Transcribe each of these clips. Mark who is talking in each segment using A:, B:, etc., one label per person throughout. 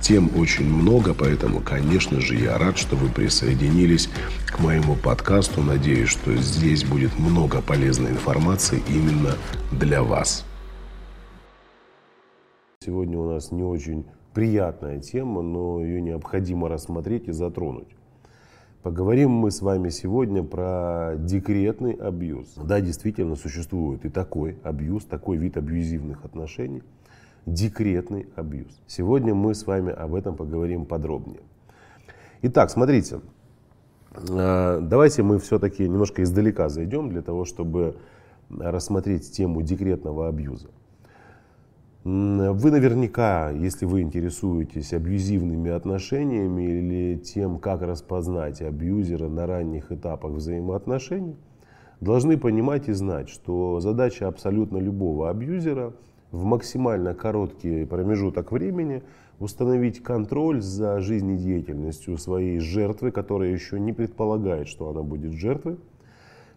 A: Тем очень много, поэтому, конечно же, я рад, что вы присоединились к моему подкасту. Надеюсь, что здесь будет много полезной информации именно для вас.
B: Сегодня у нас не очень приятная тема, но ее необходимо рассмотреть и затронуть. Поговорим мы с вами сегодня про декретный абьюз. Да, действительно существует и такой абьюз, такой вид абьюзивных отношений – декретный абьюз. Сегодня мы с вами об этом поговорим подробнее. Итак, смотрите, э, давайте мы все-таки немножко издалека зайдем для того, чтобы рассмотреть тему декретного абьюза. Вы наверняка, если вы интересуетесь абьюзивными отношениями или тем, как распознать абьюзера на ранних этапах взаимоотношений, должны понимать и знать, что задача абсолютно любого абьюзера – в максимально короткий промежуток времени установить контроль за жизнедеятельностью своей жертвы, которая еще не предполагает, что она будет жертвой.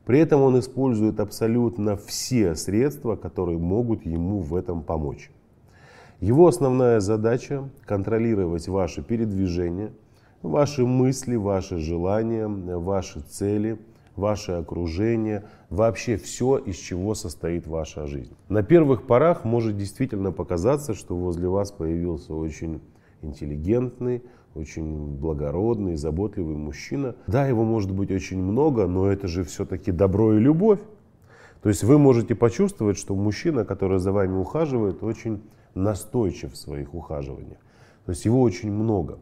B: При этом он использует абсолютно все средства, которые могут ему в этом помочь. Его основная задача – контролировать ваши передвижения, ваши мысли, ваши желания, ваши цели – ваше окружение, вообще все, из чего состоит ваша жизнь. На первых порах может действительно показаться, что возле вас появился очень интеллигентный, очень благородный, заботливый мужчина. Да, его может быть очень много, но это же все-таки добро и любовь. То есть вы можете почувствовать, что мужчина, который за вами ухаживает, очень настойчив в своих ухаживаниях. То есть его очень много.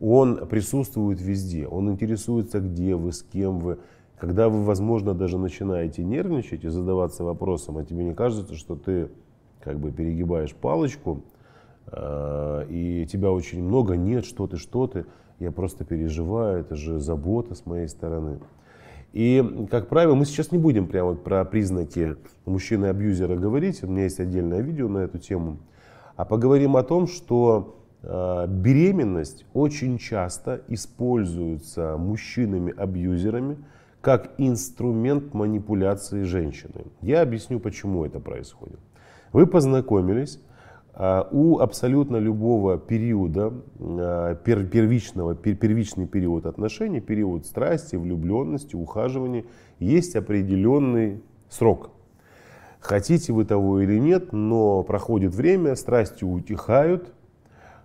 B: Он присутствует везде, он интересуется, где вы, с кем вы, когда вы, возможно, даже начинаете нервничать и задаваться вопросом, а тебе не кажется, что ты как бы перегибаешь палочку, э, и тебя очень много, нет, что ты, что ты, я просто переживаю, это же забота с моей стороны. И, как правило, мы сейчас не будем прямо про признаки мужчины-абьюзера говорить, у меня есть отдельное видео на эту тему, а поговорим о том, что э, беременность очень часто используется мужчинами-абьюзерами, как инструмент манипуляции женщины. Я объясню, почему это происходит. Вы познакомились, а, у абсолютно любого периода, а, первичного, первичный период отношений, период страсти, влюбленности, ухаживания, есть определенный срок. Хотите вы того или нет, но проходит время, страсти утихают,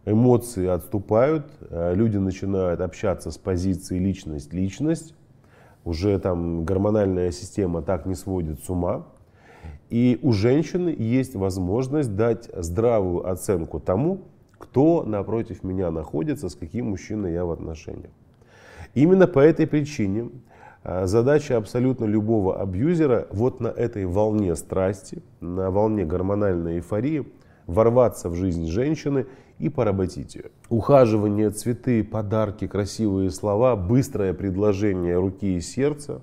B: эмоции отступают, а, люди начинают общаться с позиции личность-личность, уже там гормональная система так не сводит с ума. И у женщины есть возможность дать здравую оценку тому, кто напротив меня находится, с каким мужчиной я в отношениях. Именно по этой причине а, задача абсолютно любого абьюзера вот на этой волне страсти, на волне гормональной эйфории ворваться в жизнь женщины и поработить ее. Ухаживание, цветы, подарки, красивые слова, быстрое предложение руки и сердца,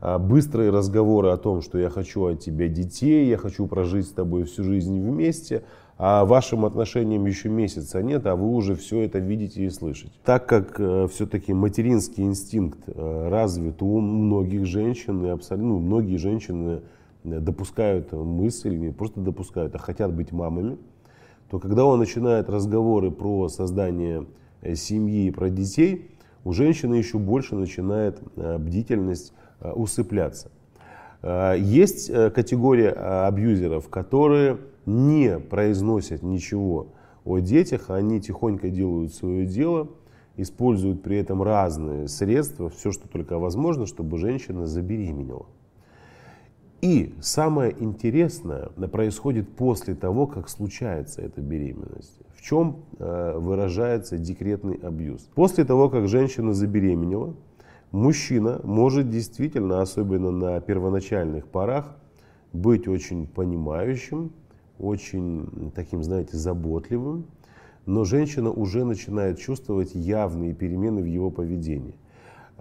B: а, быстрые разговоры о том, что я хочу от тебя детей, я хочу прожить с тобой всю жизнь вместе, а вашим отношениям еще месяца нет, а вы уже все это видите и слышите. Так как э, все-таки материнский инстинкт э, развит у многих женщин, и абсолютно ну, многие женщины э, допускают мысль, не просто допускают, а хотят быть мамами, то когда он начинает разговоры про создание э, семьи и про детей, у женщины еще больше начинает э, бдительность э, усыпляться. Есть категория абьюзеров, которые не произносят ничего о детях, они тихонько делают свое дело, используют при этом разные средства, все, что только возможно, чтобы женщина забеременела. И самое интересное происходит после того, как случается эта беременность. В чем э, выражается декретный абьюз? После того, как женщина забеременела, мужчина может действительно, особенно на первоначальных порах, быть очень понимающим, очень таким, знаете, заботливым, но женщина уже начинает чувствовать явные перемены в его поведении.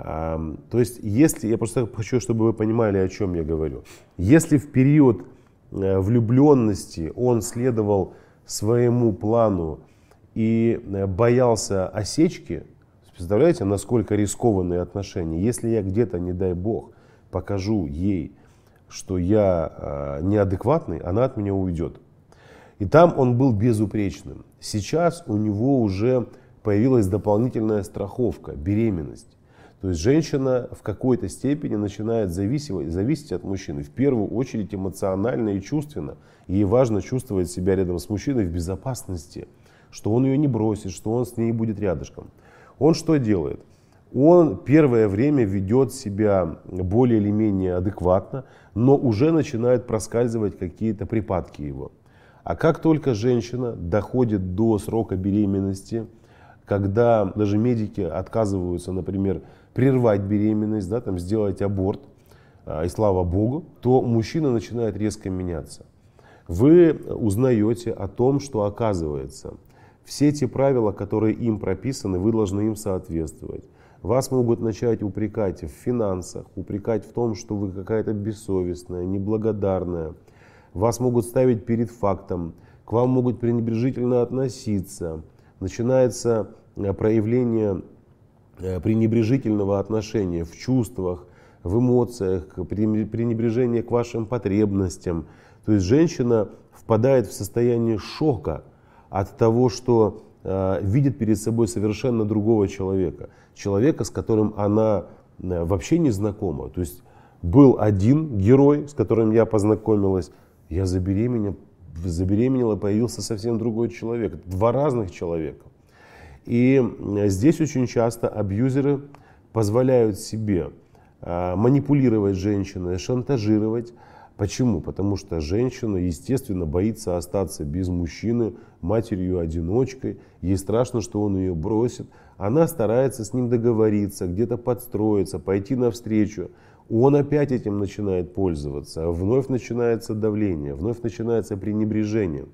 B: То есть, если, я просто хочу, чтобы вы понимали, о чем я говорю. Если в период э, влюбленности он следовал своему плану и э, боялся осечки, представляете, насколько рискованные отношения. Если я где-то, не дай бог, покажу ей, что я э, неадекватный, она от меня уйдет. И там он был безупречным. Сейчас у него уже появилась дополнительная страховка, беременность. То есть женщина в какой-то степени начинает зависеть, зависеть от мужчины. В первую очередь эмоционально и чувственно. Ей важно чувствовать себя рядом с мужчиной в безопасности, что он ее не бросит, что он с ней будет рядышком. Он что делает? Он первое время ведет себя более или менее адекватно, но уже начинают проскальзывать какие-то припадки его. А как только женщина доходит до срока беременности, когда даже медики отказываются, например, прервать беременность, да, там, сделать аборт, а, и слава богу, то мужчина начинает резко меняться. Вы узнаете о том, что оказывается, все те правила, которые им прописаны, вы должны им соответствовать. Вас могут начать упрекать в финансах, упрекать в том, что вы какая-то бессовестная, неблагодарная. Вас могут ставить перед фактом, к вам могут пренебрежительно относиться. Начинается э, проявление пренебрежительного отношения в чувствах, в эмоциях, пренебрежение к вашим потребностям. То есть женщина впадает в состояние шока от того, что э, видит перед собой совершенно другого человека. Человека, с которым она э, вообще не знакома. То есть был один герой, с которым я познакомилась, я забеременела, забеременела появился совсем другой человек. Два разных человека. И здесь очень часто абьюзеры позволяют себе а, манипулировать женщиной, шантажировать. Почему? Потому что женщина, естественно, боится остаться без мужчины, матерью-одиночкой. Ей страшно, что он ее бросит. Она старается с ним договориться, где-то подстроиться, пойти навстречу. Он опять этим начинает пользоваться. Вновь начинается давление, вновь начинается пренебрежение.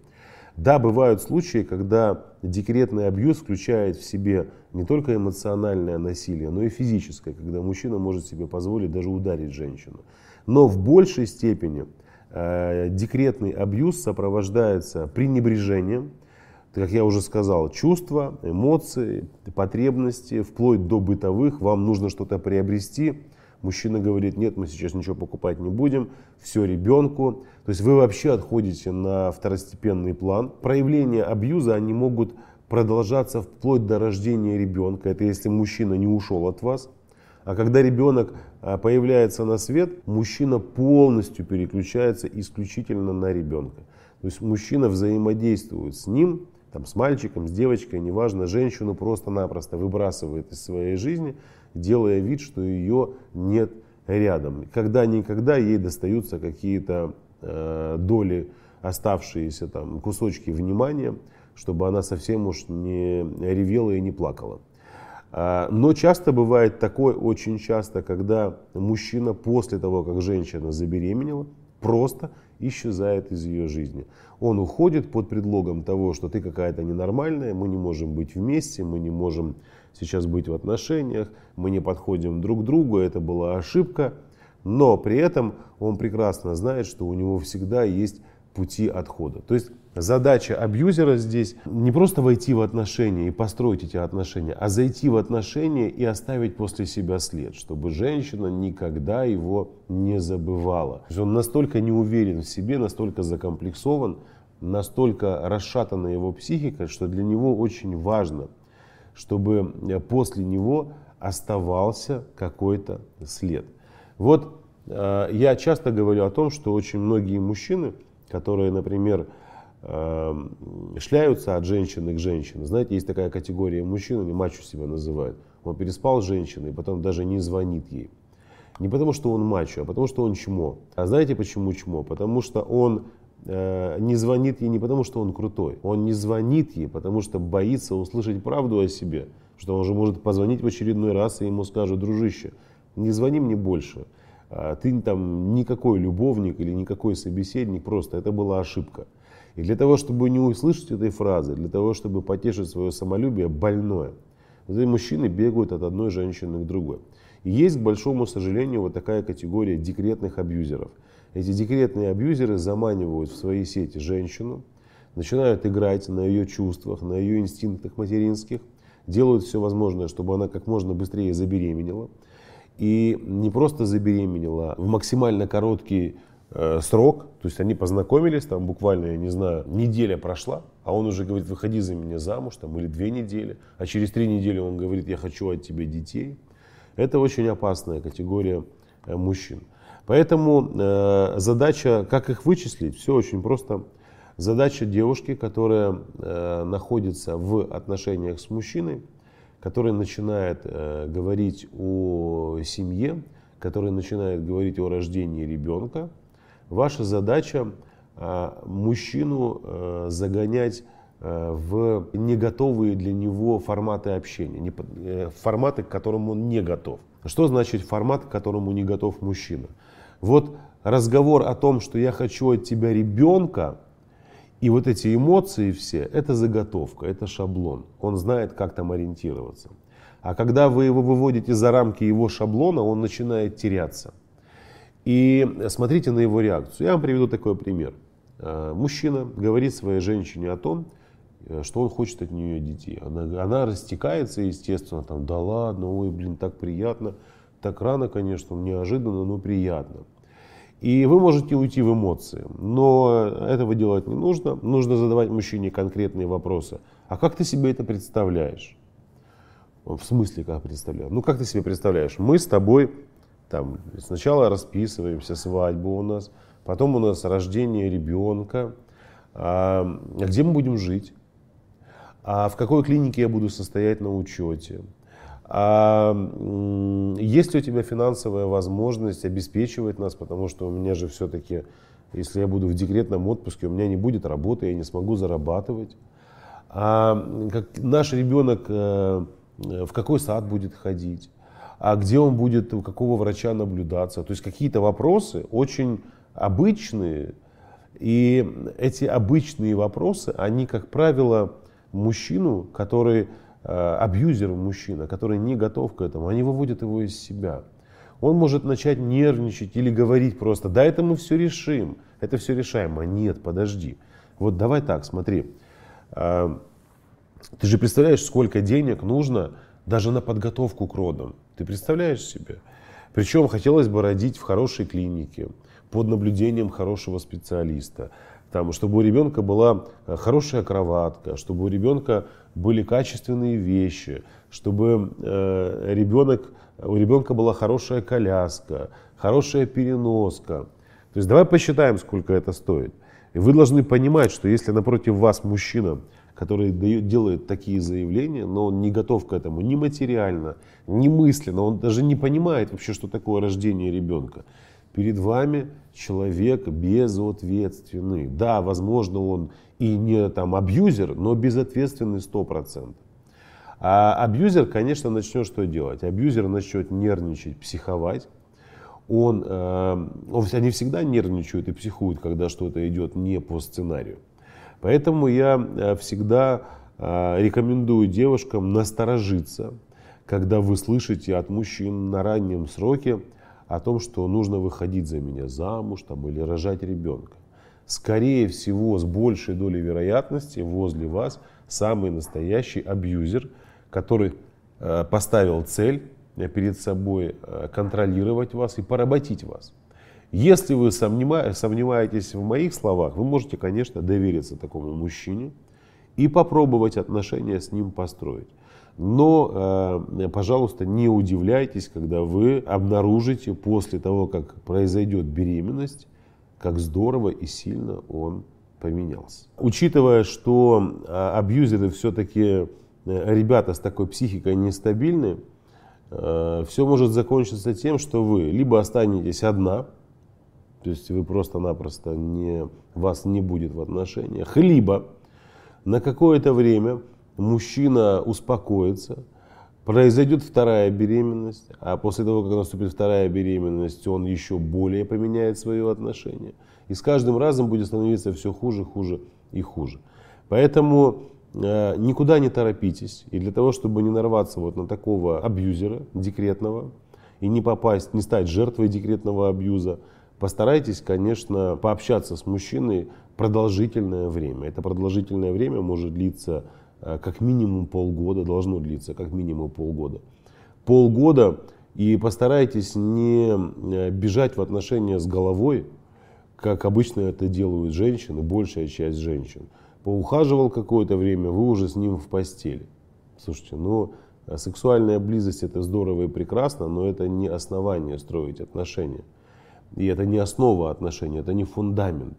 B: Да, бывают случаи, когда декретный абьюз включает в себе не только эмоциональное насилие, но и физическое, когда мужчина может себе позволить даже ударить женщину. Но в большей степени э, декретный абьюз сопровождается пренебрежением, как я уже сказал, чувства, эмоции, потребности, вплоть до бытовых, вам нужно что-то приобрести, Мужчина говорит, нет, мы сейчас ничего покупать не будем, все ребенку. То есть вы вообще отходите на второстепенный план. Проявления абьюза, они могут продолжаться вплоть до рождения ребенка. Это если мужчина не ушел от вас. А когда ребенок а, появляется на свет, мужчина полностью переключается исключительно на ребенка. То есть мужчина взаимодействует с ним, там, с мальчиком, с девочкой, неважно, женщину просто-напросто выбрасывает из своей жизни делая вид, что ее нет рядом. Когда-никогда ей достаются какие-то э, доли, оставшиеся там кусочки внимания, чтобы она совсем уж не ревела и не плакала. А, но часто бывает такое, очень часто, когда мужчина после того, как женщина забеременела, просто исчезает из ее жизни. Он уходит под предлогом того, что ты какая-то ненормальная, мы не можем быть вместе, мы не можем сейчас быть в отношениях, мы не подходим друг к другу, это была ошибка. Но при этом он прекрасно знает, что у него всегда есть пути отхода. То есть задача абьюзера здесь не просто войти в отношения и построить эти отношения, а зайти в отношения и оставить после себя след, чтобы женщина никогда его не забывала. Он настолько не уверен в себе, настолько закомплексован, настолько расшатана его психика, что для него очень важно чтобы э, после него оставался какой-то след. Вот э, я часто говорю о том, что очень многие мужчины, которые, например, шляются от женщины к женщине. Знаете, есть такая категория мужчин, они мачо себя называют. Он переспал с женщиной, потом даже не звонит ей. Не потому, что он мачо, а потому, что он чмо. А знаете почему чмо? Потому что он э, не звонит ей не потому, что он крутой. Он не звонит ей, потому что боится услышать правду о себе. Что он же может позвонить в очередной раз и ему скажут, дружище, не звони мне больше. А ты там никакой любовник или никакой собеседник, просто это была ошибка. И для того, чтобы не услышать этой фразы, для того, чтобы потешить свое самолюбие больное, эти мужчины бегают от одной женщины к другой. И есть, к большому сожалению, вот такая категория декретных абьюзеров. Эти декретные абьюзеры заманивают в свои сети женщину, начинают играть на ее чувствах, на ее инстинктах материнских, делают все возможное, чтобы она как можно быстрее забеременела. И не просто забеременела, в максимально короткий срок, то есть они познакомились, там буквально, я не знаю, неделя прошла, а он уже говорит, выходи за меня замуж, там, или две недели, а через три недели он говорит, я хочу от тебя детей. Это очень опасная категория э, мужчин. Поэтому э, задача, как их вычислить, все очень просто. Задача девушки, которая э, находится в отношениях с мужчиной, который начинает э, говорить о семье, который начинает говорить о рождении ребенка, ваша задача э, мужчину э, загонять э, в не готовые для него форматы общения, форматы, к которым он не готов. Что значит формат, к которому не готов мужчина? Вот разговор о том, что я хочу от тебя ребенка, и вот эти эмоции все, это заготовка, это шаблон. Он знает, как там ориентироваться. А когда вы его выводите за рамки его шаблона, он начинает теряться. И смотрите на его реакцию. Я вам приведу такой пример. А, мужчина говорит своей женщине о том, э, что он хочет от нее детей. Она, она растекается, естественно, там, да ладно, ой, блин, так приятно. Так рано, конечно, неожиданно, но приятно. И вы можете уйти в эмоции, но этого делать не нужно. Нужно задавать мужчине конкретные вопросы. А как ты себе это представляешь? В смысле, как представляю? Ну, как ты себе представляешь? Мы с тобой там сначала расписываемся, свадьбу у нас, потом у нас рождение ребенка. А где мы будем жить? А в какой клинике я буду состоять на учете? А есть ли у тебя финансовая возможность обеспечивать нас, потому что у меня же все-таки, если я буду в декретном отпуске, у меня не будет работы, я не смогу зарабатывать. А как наш ребенок э, в какой сад будет ходить, а где он будет, у какого врача наблюдаться. То есть какие-то вопросы очень обычные, и эти обычные вопросы, они, как правило, мужчину, который Э, абьюзер мужчина, который не готов к этому, они выводят его из себя. Он может начать нервничать или говорить просто, да это мы все решим, это все решаемо. Нет, подожди. Вот давай так, смотри. Э, ты же представляешь, сколько денег нужно даже на подготовку к родам. Ты представляешь себе? Причем хотелось бы родить в хорошей клинике, под наблюдением хорошего специалиста там, чтобы у ребенка была э, хорошая кроватка, чтобы у ребенка были качественные вещи, чтобы э, ребенок, у ребенка была хорошая коляска, хорошая переноска. То есть давай посчитаем, сколько это стоит. И вы должны понимать, что если напротив вас мужчина, который дает, делает такие заявления, но он не готов к этому ни материально, ни мысленно, он даже не понимает вообще, что такое рождение ребенка. Перед вами человек безответственный. Да, возможно, он и не там абьюзер, но безответственный 100%. А абьюзер, конечно, начнет что делать? Абьюзер начнет нервничать, психовать. Он, э, он, они всегда нервничают и психуют, когда что-то идет не по сценарию. Поэтому я э, всегда э, рекомендую девушкам насторожиться, когда вы слышите от мужчин на раннем сроке о том, что нужно выходить за меня замуж там, или рожать ребенка. Скорее всего, с большей долей вероятности возле вас самый настоящий абьюзер, который э, поставил цель перед собой контролировать вас и поработить вас. Если вы сомневаетесь в моих словах, вы можете, конечно, довериться такому мужчине и попробовать отношения с ним построить. Но, э, пожалуйста, не удивляйтесь, когда вы обнаружите после того, как произойдет беременность, как здорово и сильно он поменялся. Учитывая, что э, абьюзеры все-таки э, ребята с такой психикой нестабильны, все может закончиться тем, что вы либо останетесь одна, то есть вы просто-напросто не, вас не будет в отношениях, либо на какое-то время мужчина успокоится, произойдет вторая беременность, а после того, как наступит вторая беременность, он еще более поменяет свое отношение. И с каждым разом будет становиться все хуже, хуже и хуже. Поэтому э, никуда не торопитесь. И для того, чтобы не нарваться вот на такого абьюзера декретного и не попасть, не стать жертвой декретного абьюза, постарайтесь, конечно, пообщаться с мужчиной продолжительное время. Это продолжительное время может длиться э, как минимум полгода, должно длиться как минимум полгода. Полгода и постарайтесь не э, бежать в отношения с головой, как обычно это делают женщины, большая часть женщин поухаживал какое-то время, вы уже с ним в постели. Слушайте, ну, сексуальная близость это здорово и прекрасно, но это не основание строить отношения. И это не основа отношений, это не фундамент.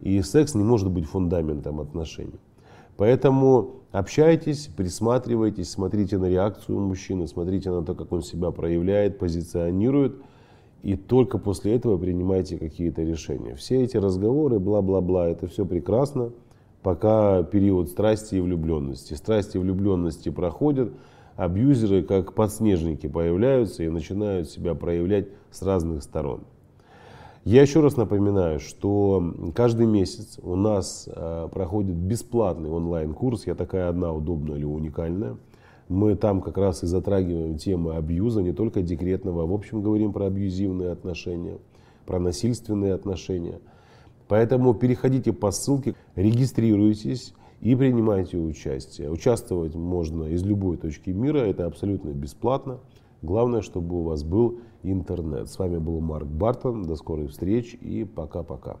B: И секс не может быть фундаментом отношений. Поэтому общайтесь, присматривайтесь, смотрите на реакцию мужчины, смотрите на то, как он себя проявляет, позиционирует. И только после этого принимайте какие-то решения. Все эти разговоры, бла-бла-бла, это все прекрасно пока период страсти и влюбленности. Страсти и влюбленности проходят, абьюзеры как подснежники появляются и начинают себя проявлять с разных сторон. Я еще раз напоминаю, что каждый месяц у нас э, проходит бесплатный онлайн-курс «Я такая одна, удобная или уникальная». Мы там как раз и затрагиваем темы абьюза, не только декретного, а в общем говорим про абьюзивные отношения, про насильственные отношения – Поэтому переходите по ссылке, регистрируйтесь и принимайте участие. Участвовать можно из любой точки мира, это абсолютно бесплатно. Главное, чтобы у вас был интернет. С вами был Марк Бартон. До скорой встречи и пока-пока.